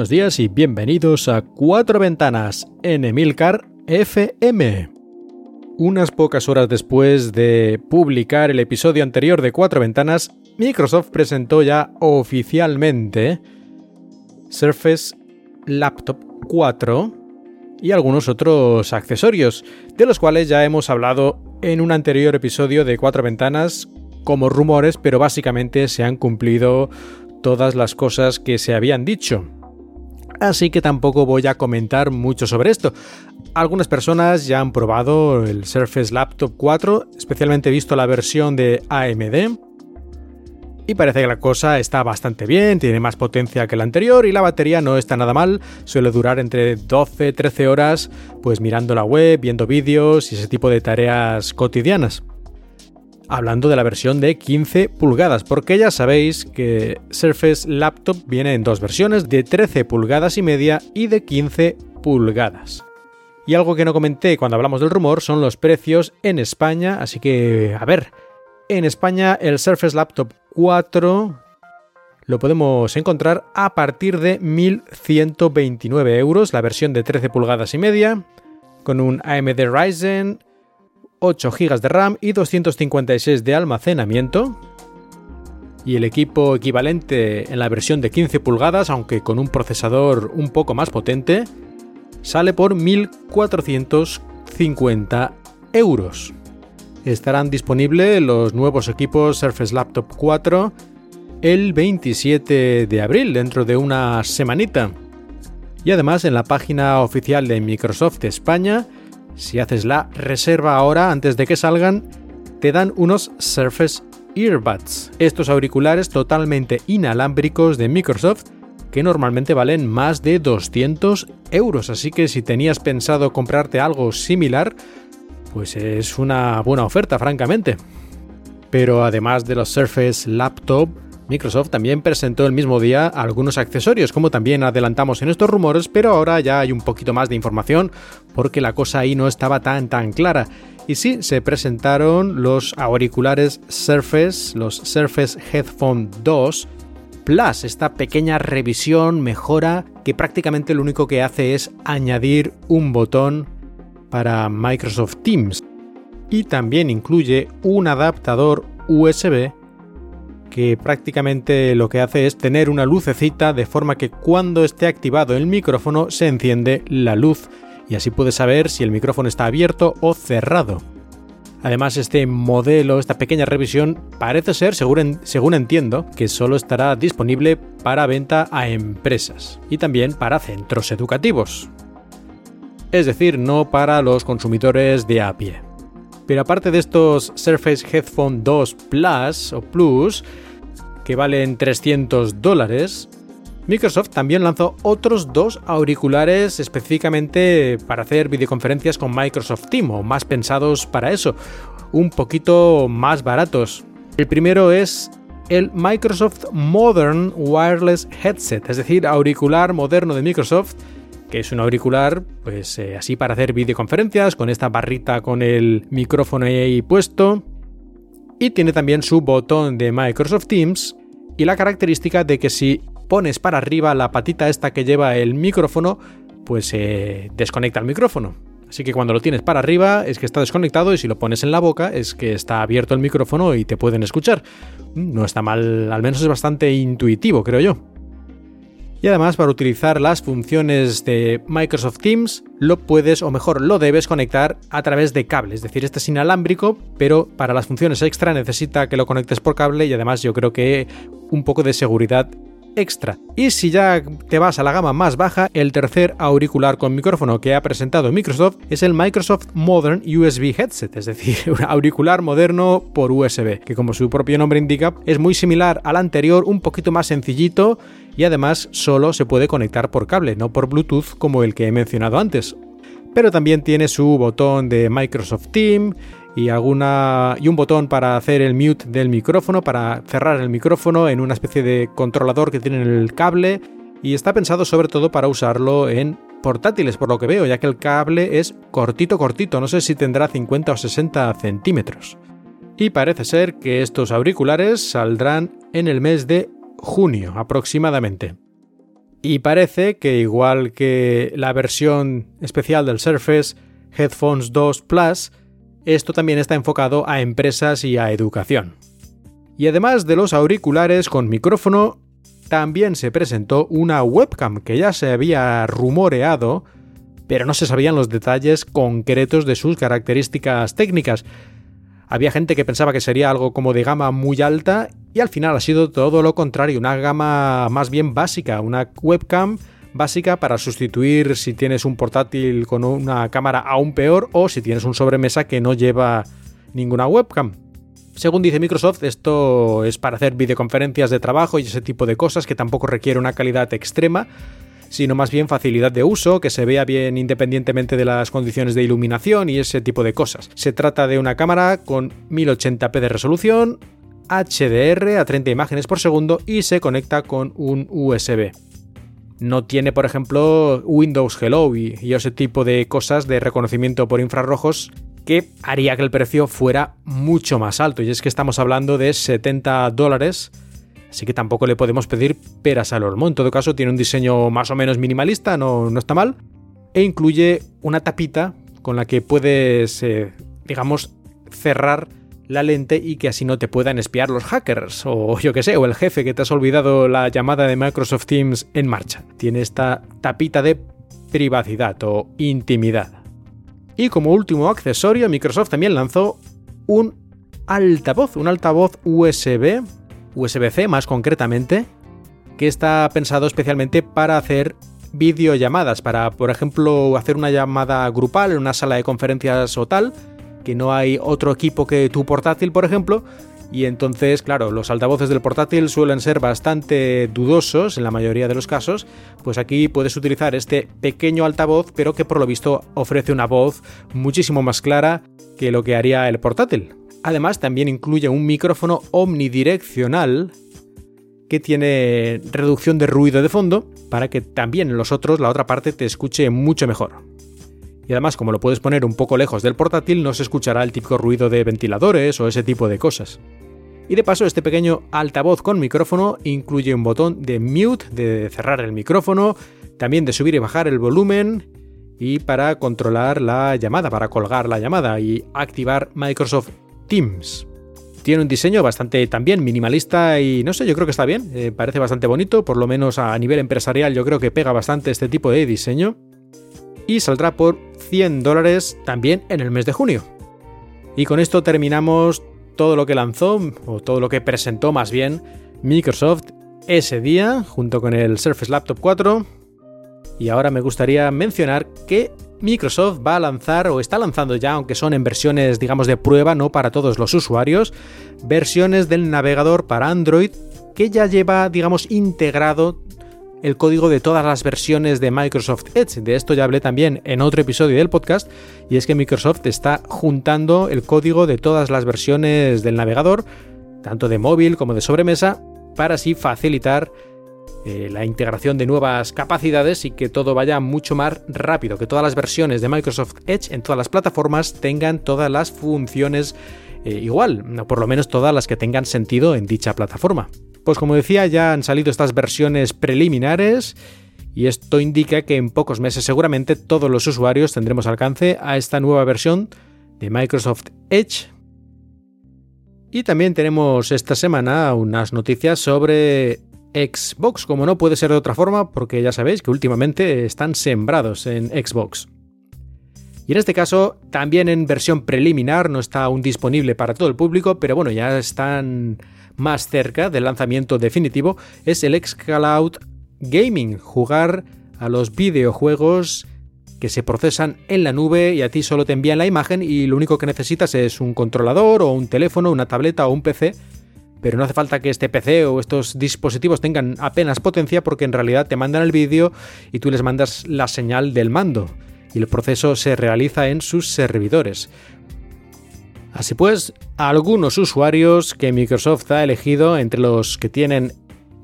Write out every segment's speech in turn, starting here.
Buenos días y bienvenidos a Cuatro Ventanas en Emilcar FM. Unas pocas horas después de publicar el episodio anterior de Cuatro Ventanas, Microsoft presentó ya oficialmente Surface Laptop 4 y algunos otros accesorios, de los cuales ya hemos hablado en un anterior episodio de Cuatro Ventanas como rumores, pero básicamente se han cumplido todas las cosas que se habían dicho así que tampoco voy a comentar mucho sobre esto. Algunas personas ya han probado el Surface Laptop 4, especialmente visto la versión de AMD. Y parece que la cosa está bastante bien, tiene más potencia que la anterior y la batería no está nada mal, suele durar entre 12-13 horas pues mirando la web, viendo vídeos y ese tipo de tareas cotidianas hablando de la versión de 15 pulgadas, porque ya sabéis que Surface Laptop viene en dos versiones, de 13 pulgadas y media y de 15 pulgadas. Y algo que no comenté cuando hablamos del rumor son los precios en España, así que, a ver, en España el Surface Laptop 4 lo podemos encontrar a partir de 1.129 euros, la versión de 13 pulgadas y media, con un AMD Ryzen 8 GB de RAM y 256 de almacenamiento. Y el equipo equivalente en la versión de 15 pulgadas, aunque con un procesador un poco más potente, sale por 1.450 euros. Estarán disponibles los nuevos equipos Surface Laptop 4 el 27 de abril, dentro de una semanita. Y además en la página oficial de Microsoft España si haces la reserva ahora antes de que salgan, te dan unos Surface Earbuds, estos auriculares totalmente inalámbricos de Microsoft que normalmente valen más de 200 euros, así que si tenías pensado comprarte algo similar, pues es una buena oferta, francamente. Pero además de los Surface Laptop, Microsoft también presentó el mismo día algunos accesorios, como también adelantamos en estos rumores, pero ahora ya hay un poquito más de información porque la cosa ahí no estaba tan tan clara. Y sí, se presentaron los auriculares Surface, los Surface Headphone 2 Plus, esta pequeña revisión, mejora, que prácticamente lo único que hace es añadir un botón para Microsoft Teams. Y también incluye un adaptador USB que prácticamente lo que hace es tener una lucecita de forma que cuando esté activado el micrófono se enciende la luz y así puedes saber si el micrófono está abierto o cerrado. Además, este modelo, esta pequeña revisión, parece ser, según, entiendo, que solo estará disponible para venta a empresas y también para centros educativos. Es decir, no para los consumidores de a pie. Pero aparte de estos Surface Headphone 2 Plus o Plus, que valen 300 dólares, Microsoft también lanzó otros dos auriculares específicamente para hacer videoconferencias con Microsoft Team o más pensados para eso, un poquito más baratos. El primero es el Microsoft Modern Wireless Headset, es decir, auricular moderno de Microsoft que es un auricular, pues eh, así para hacer videoconferencias, con esta barrita con el micrófono ahí puesto. Y tiene también su botón de Microsoft Teams y la característica de que si pones para arriba la patita esta que lleva el micrófono, pues se eh, desconecta el micrófono. Así que cuando lo tienes para arriba es que está desconectado y si lo pones en la boca es que está abierto el micrófono y te pueden escuchar. No está mal, al menos es bastante intuitivo, creo yo. Y además para utilizar las funciones de Microsoft Teams lo puedes o mejor lo debes conectar a través de cable, es decir, este es inalámbrico, pero para las funciones extra necesita que lo conectes por cable y además yo creo que un poco de seguridad extra. Y si ya te vas a la gama más baja, el tercer auricular con micrófono que ha presentado Microsoft es el Microsoft Modern USB Headset, es decir, un auricular moderno por USB, que como su propio nombre indica, es muy similar al anterior, un poquito más sencillito y además solo se puede conectar por cable, no por Bluetooth como el que he mencionado antes. Pero también tiene su botón de Microsoft Team, y, alguna, y un botón para hacer el mute del micrófono, para cerrar el micrófono en una especie de controlador que tiene en el cable y está pensado sobre todo para usarlo en portátiles por lo que veo, ya que el cable es cortito cortito, no sé si tendrá 50 o 60 centímetros. Y parece ser que estos auriculares saldrán en el mes de junio aproximadamente. Y parece que igual que la versión especial del Surface Headphones 2 Plus, esto también está enfocado a empresas y a educación. Y además de los auriculares con micrófono, también se presentó una webcam que ya se había rumoreado, pero no se sabían los detalles concretos de sus características técnicas. Había gente que pensaba que sería algo como de gama muy alta y al final ha sido todo lo contrario, una gama más bien básica, una webcam básica para sustituir si tienes un portátil con una cámara aún peor o si tienes un sobremesa que no lleva ninguna webcam. Según dice Microsoft, esto es para hacer videoconferencias de trabajo y ese tipo de cosas que tampoco requiere una calidad extrema, sino más bien facilidad de uso, que se vea bien independientemente de las condiciones de iluminación y ese tipo de cosas. Se trata de una cámara con 1080p de resolución, HDR a 30 imágenes por segundo y se conecta con un USB no tiene, por ejemplo, Windows Hello y, ese tipo de cosas de reconocimiento por infrarrojos que haría que el precio fuera mucho más alto. Y es que estamos hablando de 70 dólares, así que tampoco le podemos pedir peras al olmo. En todo caso, tiene un diseño más o menos minimalista, no, no está mal, e incluye una tapita con la que puedes, eh, digamos, cerrar la lente y que así no te puedan espiar los hackers o yo que sé, o el jefe que te has olvidado la llamada de Microsoft Teams en marcha. Tiene esta tapita de privacidad o intimidad. Y como último accesorio, Microsoft también lanzó un altavoz, un altavoz USB, USB-C más concretamente, que está pensado especialmente para hacer videollamadas, para por ejemplo hacer una llamada grupal en una sala de conferencias o tal, que no hay otro equipo que tu portátil, por ejemplo, y entonces, claro, los altavoces del portátil suelen ser bastante dudosos en la mayoría de los casos, pues aquí puedes utilizar este pequeño altavoz, pero que por lo visto ofrece una voz muchísimo más clara que lo que haría el portátil. Además, también incluye un micrófono omnidireccional que tiene reducción de ruido de fondo para que también los otros, la otra parte, te escuche mucho mejor y además como lo puedes poner un poco lejos del portátil no se escuchará el típico ruido de ventiladores o ese tipo de cosas. Y de paso este pequeño altavoz con micrófono incluye un botón de mute, de cerrar el micrófono, también de subir y bajar el volumen y para controlar la llamada, para colgar la llamada y activar Microsoft Teams. Tiene un diseño bastante también minimalista y no sé, yo creo que está bien, eh, parece bastante bonito, por lo menos a nivel empresarial yo creo que pega bastante este tipo de diseño y saldrá por 100 dólares también en el mes de junio. Y con esto terminamos todo lo que lanzó, o todo lo que presentó más bien, Microsoft ese día, junto con el Surface Laptop 4. Y ahora me gustaría mencionar que Microsoft va a lanzar, o está lanzando ya, aunque son en versiones, digamos, de prueba, no para todos los usuarios, versiones del navegador para Android que ya lleva, digamos, integrado el código de todas las versiones de Microsoft Edge. De esto ya hablé también en otro episodio del podcast, y es que Microsoft está juntando el código de todas las versiones del navegador, tanto de móvil como de sobremesa, para así facilitar eh, la integración de nuevas capacidades y que todo vaya mucho más rápido, que todas las versiones de Microsoft Edge en todas las plataformas tengan todas las funciones eh, igual, o por lo menos todas las que tengan sentido en dicha plataforma. Pues como decía, ya han salido estas versiones preliminares y esto indica que en pocos meses seguramente todos los usuarios tendremos alcance a esta nueva versión de Microsoft Edge. Y también tenemos esta semana unas noticias sobre Xbox, como no puede ser de otra forma, porque ya sabéis que últimamente están sembrados en Xbox. Y en este caso, también en versión preliminar, no está aún disponible para todo el público, pero bueno, ya están más cerca del lanzamiento definitivo es el xCloud Gaming, jugar a los videojuegos que se procesan en la nube y a ti solo te envían la imagen y lo único que necesitas es un controlador o un teléfono, una tableta o un PC, pero no hace falta que este PC o estos dispositivos tengan apenas potencia porque en realidad te mandan el vídeo y tú les mandas la señal del mando y el proceso se realiza en sus servidores. Así pues, algunos usuarios que Microsoft ha elegido entre los que tienen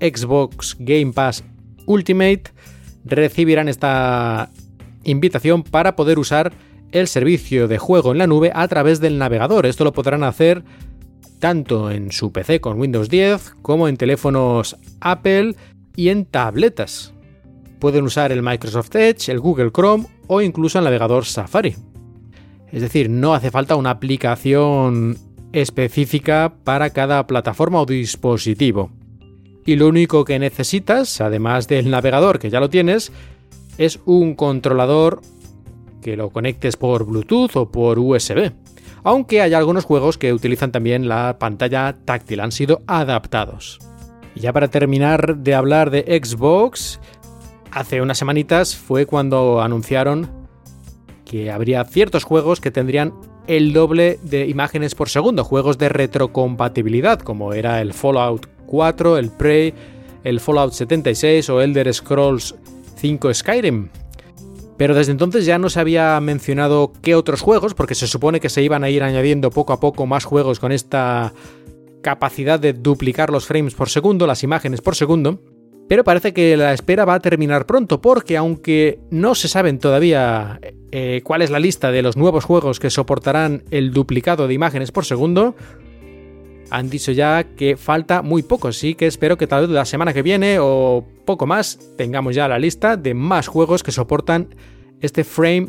Xbox Game Pass Ultimate recibirán esta invitación para poder usar el servicio de juego en la nube a través del navegador. Esto lo podrán hacer tanto en su PC con Windows 10 como en teléfonos Apple y en tabletas. Pueden usar el Microsoft Edge, el Google Chrome o incluso el navegador Safari. Es decir, no hace falta una aplicación específica para cada plataforma o dispositivo. Y lo único que necesitas, además del navegador que ya lo tienes, es un controlador que lo conectes por Bluetooth o por USB. Aunque hay algunos juegos que utilizan también la pantalla táctil, han sido adaptados. Y ya para terminar de hablar de Xbox, hace unas semanitas fue cuando anunciaron que habría ciertos juegos que tendrían el doble de imágenes por segundo, juegos de retrocompatibilidad, como era el Fallout 4, el Prey, el Fallout 76 o Elder Scrolls 5 Skyrim. Pero desde entonces ya no se había mencionado qué otros juegos, porque se supone que se iban a ir añadiendo poco a poco más juegos con esta capacidad de duplicar los frames por segundo, las imágenes por segundo. Pero parece que la espera va a terminar pronto, porque aunque no se saben todavía eh, cuál es la lista de los nuevos juegos que soportarán el duplicado de imágenes por segundo, han dicho ya que falta muy poco, así que espero que tal vez la semana que viene o poco más tengamos ya la lista de más juegos que soportan este frame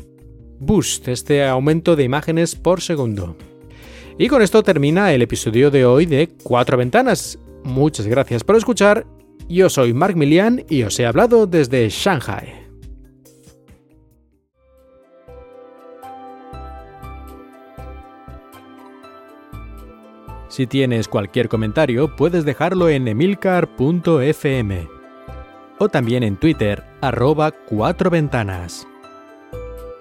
boost, este aumento de imágenes por segundo. Y con esto termina el episodio de hoy de Cuatro Ventanas. Muchas gracias por escuchar. Yo soy Mark Milian y os he hablado desde Shanghai. Si tienes cualquier comentario, puedes dejarlo en emilcar.fm o también en Twitter, arroba cuatro ventanas.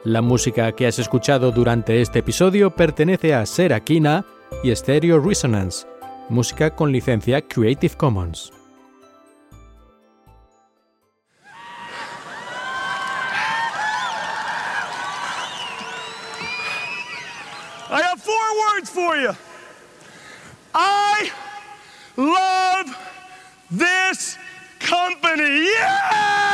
La música que has escuchado durante este episodio pertenece a Serakina y Stereo Resonance, música con licencia Creative Commons. I have four words for you. I love this company. Yeah!